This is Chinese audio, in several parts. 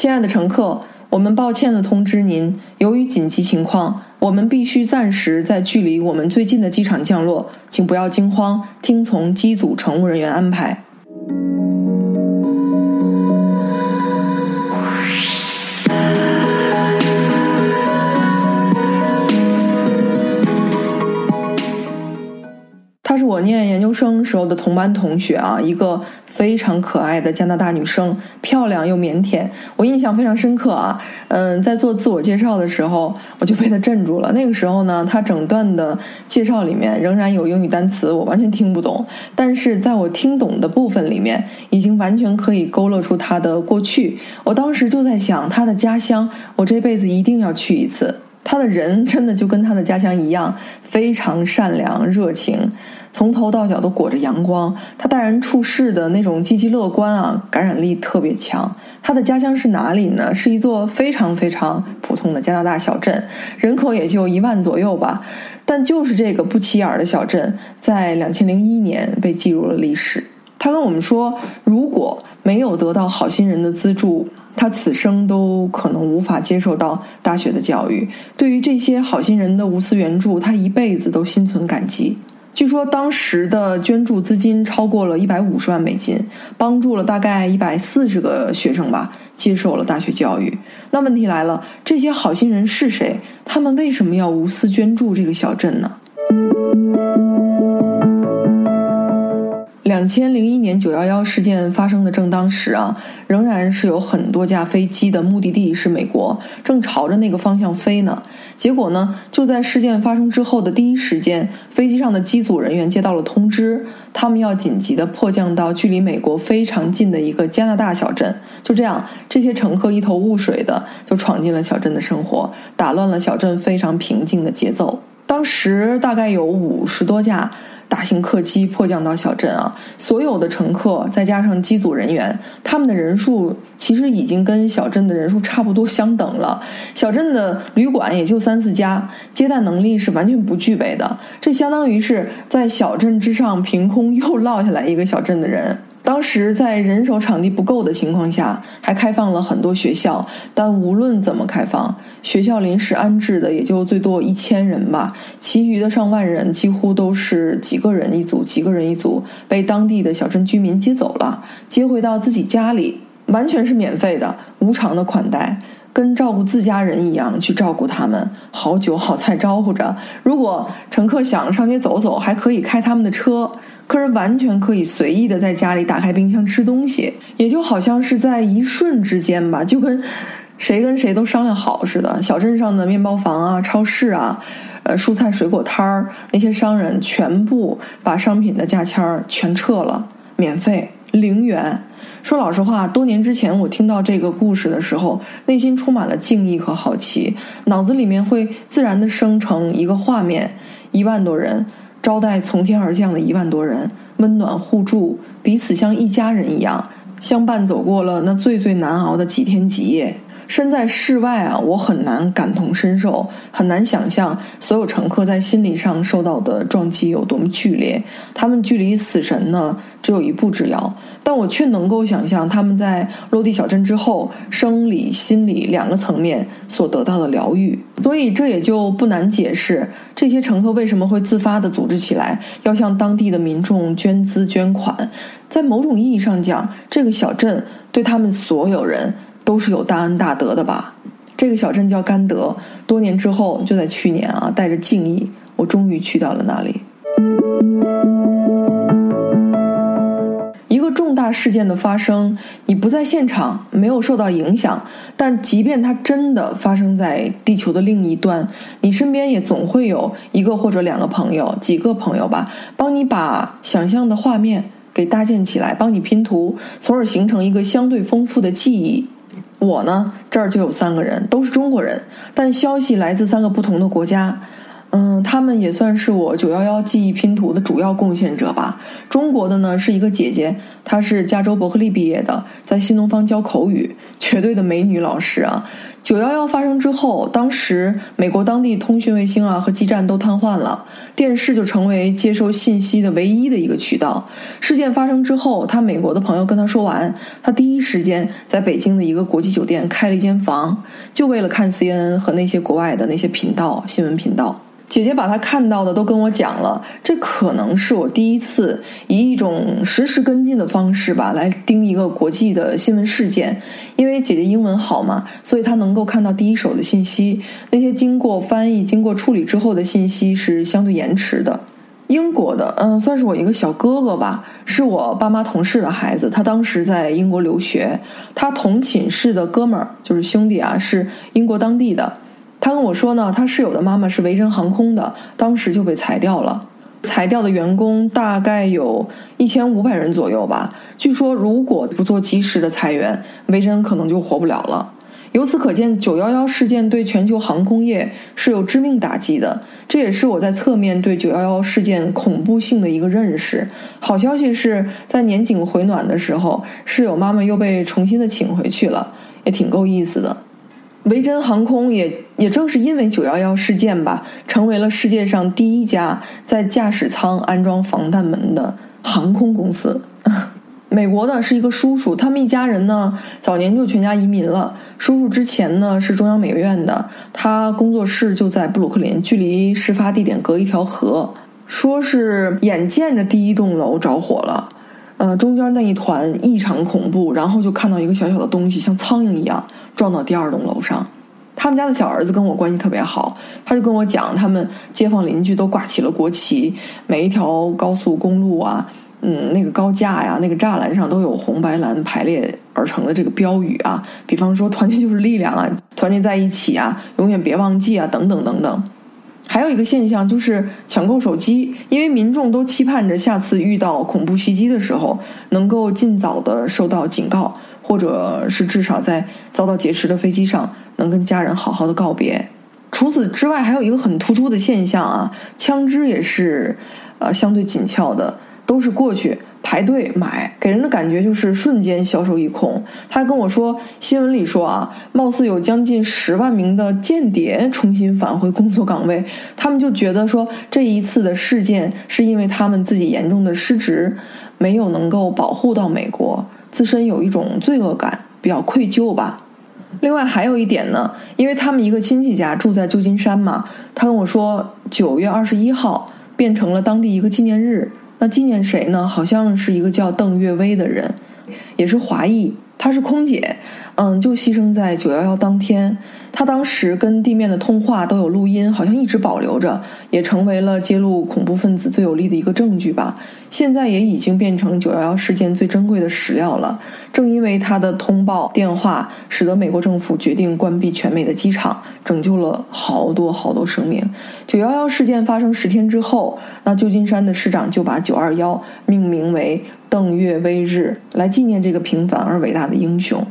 亲爱的乘客，我们抱歉地通知您，由于紧急情况，我们必须暂时在距离我们最近的机场降落，请不要惊慌，听从机组乘务人员安排。他是我念研究生时候的同班同学啊，一个非常可爱的加拿大女生，漂亮又腼腆，我印象非常深刻啊。嗯，在做自我介绍的时候，我就被她镇住了。那个时候呢，她整段的介绍里面仍然有英语单词，我完全听不懂，但是在我听懂的部分里面，已经完全可以勾勒出她的过去。我当时就在想，她的家乡，我这辈子一定要去一次。她的人真的就跟她的家乡一样，非常善良热情。从头到脚都裹着阳光，他待人处事的那种积极乐观啊，感染力特别强。他的家乡是哪里呢？是一座非常非常普通的加拿大小镇，人口也就一万左右吧。但就是这个不起眼的小镇，在两千零一年被记入了历史。他跟我们说，如果没有得到好心人的资助，他此生都可能无法接受到大学的教育。对于这些好心人的无私援助，他一辈子都心存感激。据说当时的捐助资金超过了一百五十万美金，帮助了大概一百四十个学生吧，接受了大学教育。那问题来了，这些好心人是谁？他们为什么要无私捐助这个小镇呢？两千零一年九幺幺事件发生的正当时啊，仍然是有很多架飞机的目的地是美国，正朝着那个方向飞呢。结果呢，就在事件发生之后的第一时间，飞机上的机组人员接到了通知，他们要紧急的迫降到距离美国非常近的一个加拿大小镇。就这样，这些乘客一头雾水的就闯进了小镇的生活，打乱了小镇非常平静的节奏。当时大概有五十多架。大型客机迫降到小镇啊，所有的乘客再加上机组人员，他们的人数其实已经跟小镇的人数差不多相等了。小镇的旅馆也就三四家，接待能力是完全不具备的。这相当于是在小镇之上凭空又落下来一个小镇的人。当时在人手场地不够的情况下，还开放了很多学校，但无论怎么开放，学校临时安置的也就最多一千人吧，其余的上万人几乎都是几个人一组，几个人一组，被当地的小镇居民接走了，接回到自己家里，完全是免费的，无偿的款待，跟照顾自家人一样去照顾他们，好酒好菜招呼着。如果乘客想上街走走，还可以开他们的车。客人完全可以随意的在家里打开冰箱吃东西，也就好像是在一瞬之间吧，就跟谁跟谁都商量好似的。小镇上的面包房啊、超市啊、呃蔬菜水果摊儿，那些商人全部把商品的价签儿全撤了，免费零元。说老实话，多年之前我听到这个故事的时候，内心充满了敬意和好奇，脑子里面会自然的生成一个画面：一万多人。招待从天而降的一万多人，温暖互助，彼此像一家人一样相伴走过了那最最难熬的几天几夜。身在室外啊，我很难感同身受，很难想象所有乘客在心理上受到的撞击有多么剧烈。他们距离死神呢，只有一步之遥。但我却能够想象他们在落地小镇之后，生理、心理两个层面所得到的疗愈。所以这也就不难解释，这些乘客为什么会自发地组织起来，要向当地的民众捐资捐款。在某种意义上讲，这个小镇对他们所有人。都是有大恩大德的吧？这个小镇叫甘德。多年之后，就在去年啊，带着敬意，我终于去到了那里。一个重大事件的发生，你不在现场，没有受到影响，但即便它真的发生在地球的另一端，你身边也总会有一个或者两个朋友，几个朋友吧，帮你把想象的画面给搭建起来，帮你拼图，从而形成一个相对丰富的记忆。我呢，这儿就有三个人，都是中国人，但消息来自三个不同的国家。嗯，他们也算是我九幺幺记忆拼图的主要贡献者吧。中国的呢是一个姐姐，她是加州伯克利毕业的，在新东方教口语，绝对的美女老师啊。九幺幺发生之后，当时美国当地通讯卫星啊和基站都瘫痪了，电视就成为接收信息的唯一的一个渠道。事件发生之后，他美国的朋友跟他说完，他第一时间在北京的一个国际酒店开了一间房，就为了看 CNN 和那些国外的那些频道新闻频道。姐姐把她看到的都跟我讲了，这可能是我第一次以一种实时跟进的方式吧，来盯一个国际的新闻事件。因为姐姐英文好嘛，所以她能够看到第一手的信息，那些经过翻译、经过处理之后的信息是相对延迟的。英国的，嗯，算是我一个小哥哥吧，是我爸妈同事的孩子，他当时在英国留学，他同寝室的哥们儿就是兄弟啊，是英国当地的。他跟我说呢，他室友的妈妈是维珍航空的，当时就被裁掉了。裁掉的员工大概有一千五百人左右吧。据说如果不做及时的裁员，维珍可能就活不了了。由此可见，九幺幺事件对全球航空业是有致命打击的。这也是我在侧面对九幺幺事件恐怖性的一个认识。好消息是在年景回暖的时候，室友妈妈又被重新的请回去了，也挺够意思的。维珍航空也也正是因为九幺幺事件吧，成为了世界上第一家在驾驶舱安装防弹门的航空公司。美国的是一个叔叔，他们一家人呢早年就全家移民了。叔叔之前呢是中央美院的，他工作室就在布鲁克林，距离事发地点隔一条河。说是眼见着第一栋楼着火了。呃，中间那一团异常恐怖，然后就看到一个小小的东西，像苍蝇一样撞到第二栋楼上。他们家的小儿子跟我关系特别好，他就跟我讲，他们街坊邻居都挂起了国旗，每一条高速公路啊，嗯，那个高架呀，那个栅栏上都有红白蓝排列而成的这个标语啊，比方说“团结就是力量”啊，“团结在一起”啊，“永远别忘记”啊，等等等等。还有一个现象就是抢购手机，因为民众都期盼着下次遇到恐怖袭击的时候，能够尽早的受到警告，或者是至少在遭到劫持的飞机上能跟家人好好的告别。除此之外，还有一个很突出的现象啊，枪支也是，呃，相对紧俏的，都是过去。排队买，给人的感觉就是瞬间销售一空。他还跟我说，新闻里说啊，貌似有将近十万名的间谍重新返回工作岗位。他们就觉得说，这一次的事件是因为他们自己严重的失职，没有能够保护到美国，自身有一种罪恶感，比较愧疚吧。另外还有一点呢，因为他们一个亲戚家住在旧金山嘛，他跟我说，九月二十一号变成了当地一个纪念日。那纪念谁呢？好像是一个叫邓月薇的人，也是华裔，她是空姐，嗯，就牺牲在九幺幺当天。他当时跟地面的通话都有录音，好像一直保留着，也成为了揭露恐怖分子最有力的一个证据吧。现在也已经变成九幺幺事件最珍贵的史料了。正因为他的通报电话，使得美国政府决定关闭全美的机场，拯救了好多好多生命。九幺幺事件发生十天之后，那旧金山的市长就把九二幺命名为邓月威日，来纪念这个平凡而伟大的英雄。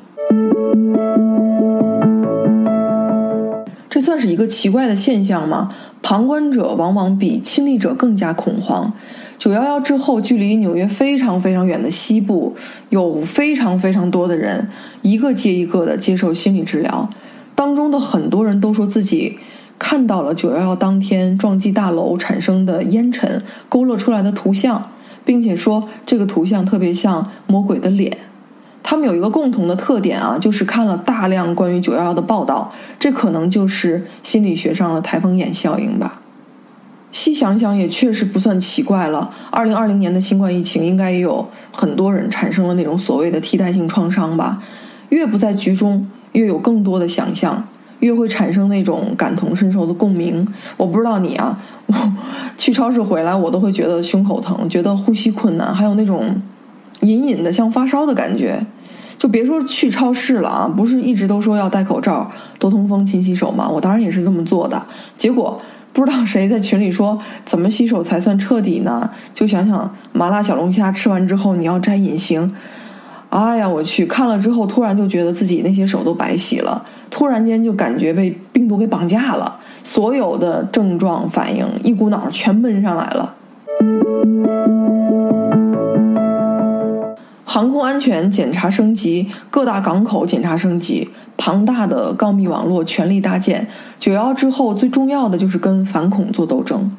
一个奇怪的现象吗？旁观者往往比亲历者更加恐慌。九幺幺之后，距离纽约非常非常远的西部，有非常非常多的人，一个接一个的接受心理治疗。当中的很多人都说自己看到了九幺幺当天撞击大楼产生的烟尘勾勒出来的图像，并且说这个图像特别像魔鬼的脸。他们有一个共同的特点啊，就是看了大量关于九幺幺的报道，这可能就是心理学上的台风眼效应吧。细想想也确实不算奇怪了。二零二零年的新冠疫情，应该也有很多人产生了那种所谓的替代性创伤吧。越不在局中，越有更多的想象，越会产生那种感同身受的共鸣。我不知道你啊，我 去超市回来，我都会觉得胸口疼，觉得呼吸困难，还有那种隐隐的像发烧的感觉。就别说去超市了啊，不是一直都说要戴口罩、多通风、勤洗手吗？我当然也是这么做的，结果。不知道谁在群里说怎么洗手才算彻底呢？就想想麻辣小龙虾吃完之后你要摘隐形，哎呀我去看了之后突然就觉得自己那些手都白洗了，突然间就感觉被病毒给绑架了，所有的症状反应一股脑全闷上来了。航空安全检查升级，各大港口检查升级，庞大的告密网络全力搭建。九幺之后，最重要的就是跟反恐做斗争。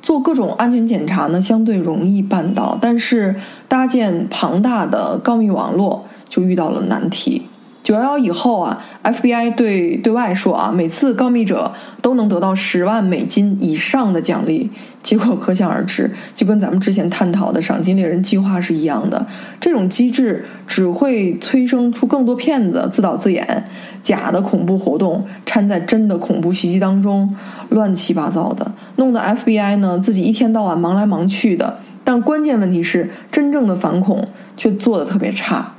做各种安全检查呢，相对容易办到，但是搭建庞大的告密网络就遇到了难题。九幺幺以后啊，FBI 对对外说啊，每次告密者都能得到十万美金以上的奖励。结果可想而知，就跟咱们之前探讨的赏金猎人计划是一样的。这种机制只会催生出更多骗子自导自演，假的恐怖活动掺在真的恐怖袭击当中，乱七八糟的，弄得 FBI 呢自己一天到晚忙来忙去的。但关键问题是，真正的反恐却做得特别差。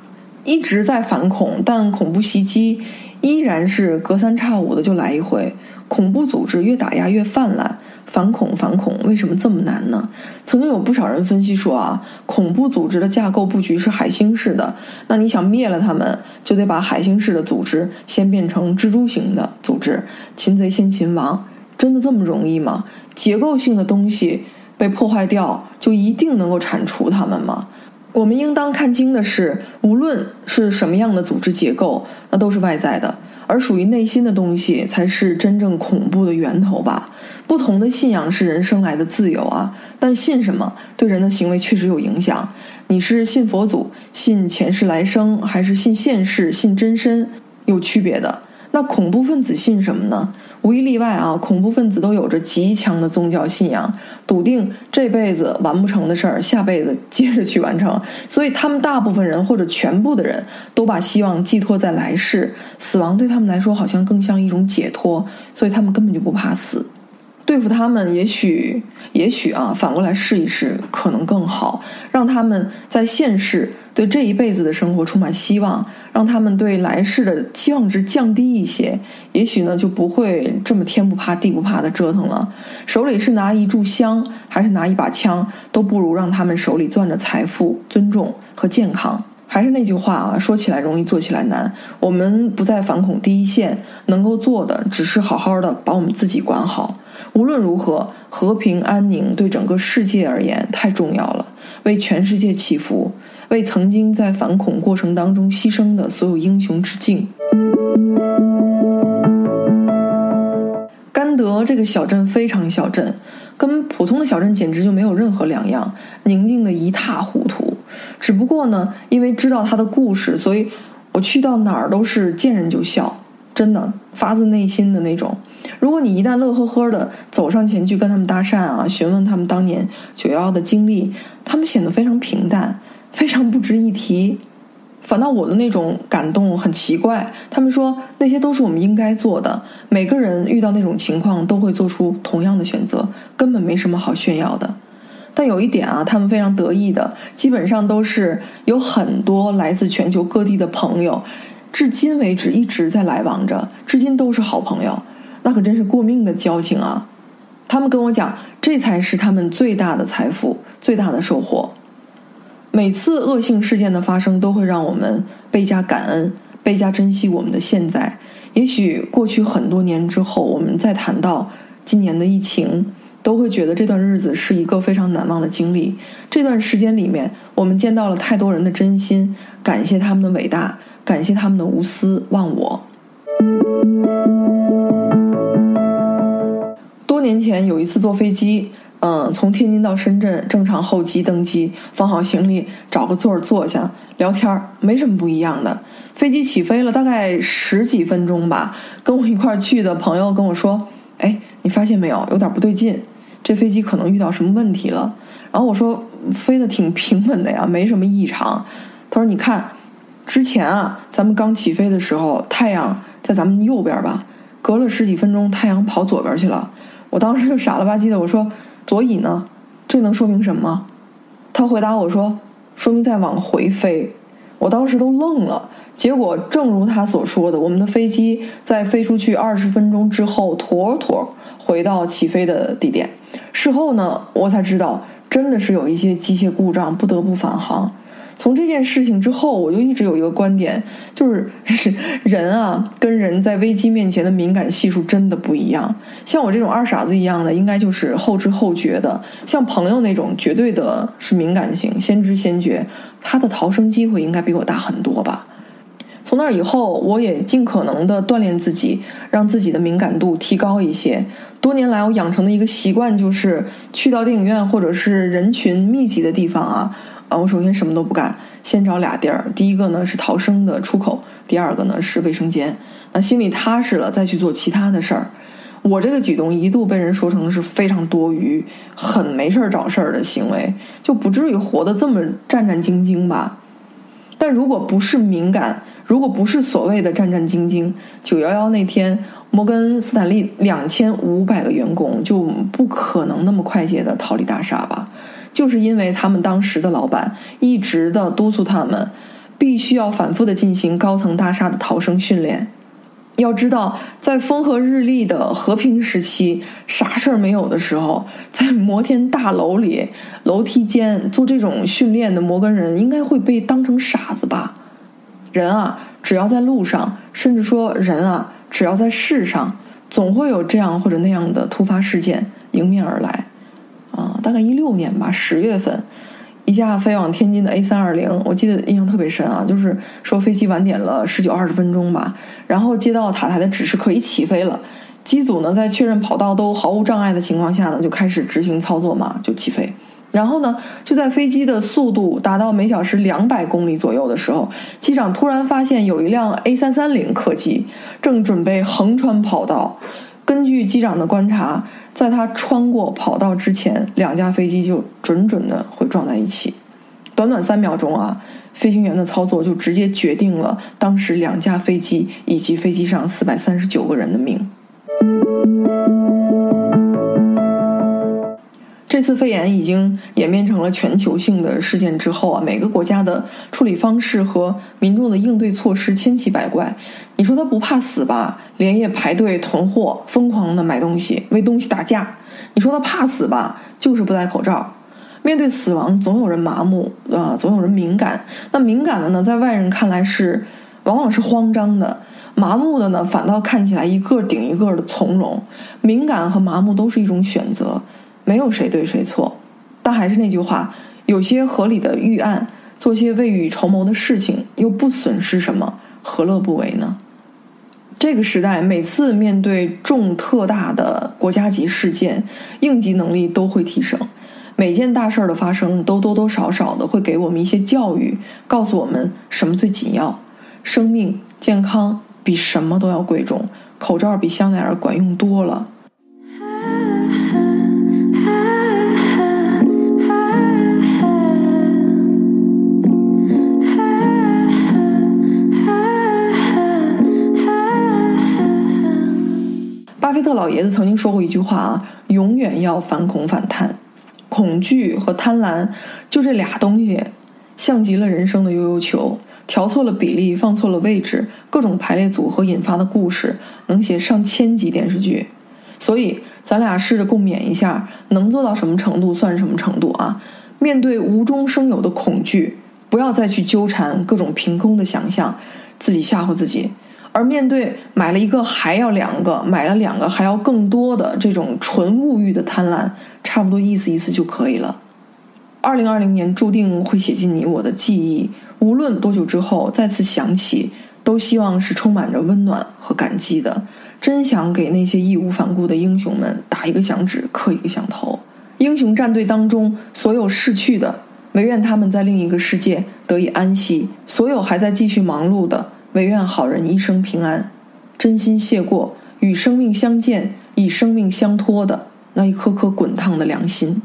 一直在反恐，但恐怖袭击依然是隔三差五的就来一回。恐怖组织越打压越泛滥，反恐反恐为什么这么难呢？曾经有不少人分析说啊，恐怖组织的架构布局是海星式的，那你想灭了他们，就得把海星式的组织先变成蜘蛛型的组织，擒贼先擒王，真的这么容易吗？结构性的东西被破坏掉，就一定能够铲除他们吗？我们应当看清的是，无论是什么样的组织结构，那都是外在的，而属于内心的东西才是真正恐怖的源头吧。不同的信仰是人生来的自由啊，但信什么对人的行为确实有影响。你是信佛祖、信前世来生，还是信现世、信真身，有区别的。那恐怖分子信什么呢？无一例外啊，恐怖分子都有着极强的宗教信仰，笃定这辈子完不成的事儿，下辈子接着去完成。所以他们大部分人或者全部的人都把希望寄托在来世，死亡对他们来说好像更像一种解脱，所以他们根本就不怕死。对付他们，也许，也许啊，反过来试一试，可能更好。让他们在现世对这一辈子的生活充满希望，让他们对来世的期望值降低一些，也许呢，就不会这么天不怕地不怕的折腾了。手里是拿一炷香，还是拿一把枪，都不如让他们手里攥着财富、尊重和健康。还是那句话啊，说起来容易，做起来难。我们不在反恐第一线，能够做的只是好好的把我们自己管好。无论如何，和平安宁对整个世界而言太重要了。为全世界祈福，为曾经在反恐过程当中牺牲的所有英雄致敬。甘德这个小镇非常小镇，跟普通的小镇简直就没有任何两样，宁静的一塌糊涂。只不过呢，因为知道他的故事，所以我去到哪儿都是见人就笑，真的发自内心的那种。如果你一旦乐呵呵的走上前去跟他们搭讪啊，询问他们当年九幺幺的经历，他们显得非常平淡，非常不值一提。反倒我的那种感动很奇怪。他们说那些都是我们应该做的，每个人遇到那种情况都会做出同样的选择，根本没什么好炫耀的。但有一点啊，他们非常得意的，基本上都是有很多来自全球各地的朋友，至今为止一直在来往着，至今都是好朋友。那可真是过命的交情啊！他们跟我讲，这才是他们最大的财富、最大的收获。每次恶性事件的发生，都会让我们倍加感恩、倍加珍惜我们的现在。也许过去很多年之后，我们再谈到今年的疫情，都会觉得这段日子是一个非常难忘的经历。这段时间里面，我们见到了太多人的真心，感谢他们的伟大，感谢他们的无私忘我。多年前有一次坐飞机，嗯，从天津到深圳，正常候机登机，放好行李，找个座儿坐下聊天儿，没什么不一样的。飞机起飞了，大概十几分钟吧，跟我一块儿去的朋友跟我说：“哎，你发现没有，有点不对劲，这飞机可能遇到什么问题了。”然后我说：“飞得挺平稳的呀，没什么异常。”他说：“你看，之前啊，咱们刚起飞的时候，太阳在咱们右边吧，隔了十几分钟，太阳跑左边去了。”我当时就傻了吧唧的，我说：“所以呢，这能说明什么？”他回答我说：“说明在往回飞。”我当时都愣了。结果正如他所说的，我们的飞机在飞出去二十分钟之后，妥妥回到起飞的地点。事后呢，我才知道，真的是有一些机械故障，不得不返航。从这件事情之后，我就一直有一个观点，就是人啊，跟人在危机面前的敏感系数真的不一样。像我这种二傻子一样的，应该就是后知后觉的；像朋友那种，绝对的是敏感型，先知先觉，他的逃生机会应该比我大很多吧。从那以后，我也尽可能的锻炼自己，让自己的敏感度提高一些。多年来，我养成的一个习惯就是，去到电影院或者是人群密集的地方啊。啊，我首先什么都不干，先找俩地儿。第一个呢是逃生的出口，第二个呢是卫生间。那心里踏实了，再去做其他的事儿。我这个举动一度被人说成是非常多余、很没事儿找事儿的行为，就不至于活得这么战战兢兢吧。但如果不是敏感，如果不是所谓的战战兢兢，九幺幺那天，摩根斯坦利两千五百个员工就不可能那么快捷的逃离大厦吧。就是因为他们当时的老板一直的督促他们，必须要反复的进行高层大厦的逃生训练。要知道，在风和日丽的和平时期，啥事儿没有的时候，在摩天大楼里楼梯间做这种训练的摩根人，应该会被当成傻子吧？人啊，只要在路上，甚至说人啊，只要在世上，总会有这样或者那样的突发事件迎面而来。啊，大概一六年吧，十月份，一架飞往天津的 A 三二零，我记得印象特别深啊，就是说飞机晚点了十九二十分钟吧，然后接到塔台的指示可以起飞了，机组呢在确认跑道都毫无障碍的情况下呢，就开始执行操作嘛，就起飞，然后呢就在飞机的速度达到每小时两百公里左右的时候，机长突然发现有一辆 A 三三零客机正准备横穿跑道。根据机长的观察，在他穿过跑道之前，两架飞机就准准的会撞在一起。短短三秒钟啊，飞行员的操作就直接决定了当时两架飞机以及飞机上四百三十九个人的命。这次肺炎已经演变成了全球性的事件之后啊，每个国家的处理方式和民众的应对措施千奇百怪。你说他不怕死吧？连夜排队囤货，疯狂的买东西，为东西打架。你说他怕死吧？就是不戴口罩。面对死亡，总有人麻木，呃，总有人敏感。那敏感的呢，在外人看来是往往是慌张的；麻木的呢，反倒看起来一个顶一个的从容。敏感和麻木都是一种选择。没有谁对谁错，但还是那句话，有些合理的预案，做些未雨绸缪的事情，又不损失什么，何乐不为呢？这个时代，每次面对重特大的国家级事件，应急能力都会提升。每件大事儿的发生，都多多少少的会给我们一些教育，告诉我们什么最紧要。生命健康比什么都要贵重，口罩比香奈儿管用多了。巴特老爷子曾经说过一句话啊，永远要反恐反贪，恐惧和贪婪就这俩东西，像极了人生的悠悠球，调错了比例，放错了位置，各种排列组合引发的故事，能写上千集电视剧。所以，咱俩试着共勉一下，能做到什么程度算什么程度啊？面对无中生有的恐惧，不要再去纠缠各种凭空的想象，自己吓唬自己。而面对买了一个还要两个，买了两个还要更多的这种纯物欲的贪婪，差不多意思意思就可以了。二零二零年注定会写进你我的记忆，无论多久之后再次想起，都希望是充满着温暖和感激的。真想给那些义无反顾的英雄们打一个响指，磕一个响头。英雄战队当中所有逝去的，唯愿他们在另一个世界得以安息；所有还在继续忙碌的。唯愿好人一生平安，真心谢过与生命相见、以生命相托的那一颗颗滚烫的良心。